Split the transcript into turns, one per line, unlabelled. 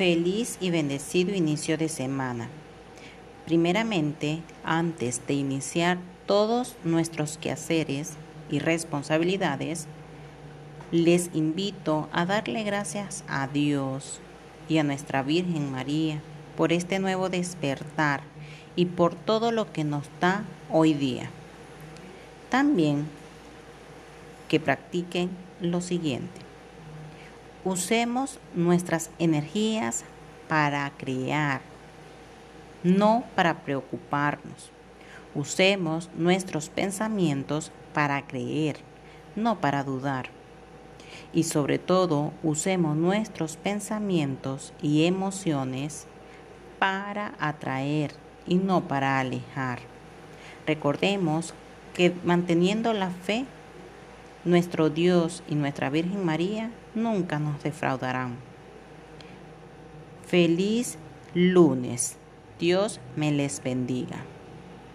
Feliz y bendecido inicio de semana. Primeramente, antes de iniciar todos nuestros quehaceres y responsabilidades, les invito a darle gracias a Dios y a nuestra Virgen María por este nuevo despertar y por todo lo que nos da hoy día. También que practiquen lo siguiente. Usemos nuestras energías para crear, no para preocuparnos. Usemos nuestros pensamientos para creer, no para dudar. Y sobre todo, usemos nuestros pensamientos y emociones para atraer y no para alejar. Recordemos que manteniendo la fe nuestro Dios y nuestra Virgen María nunca nos defraudarán. Feliz lunes. Dios me les bendiga.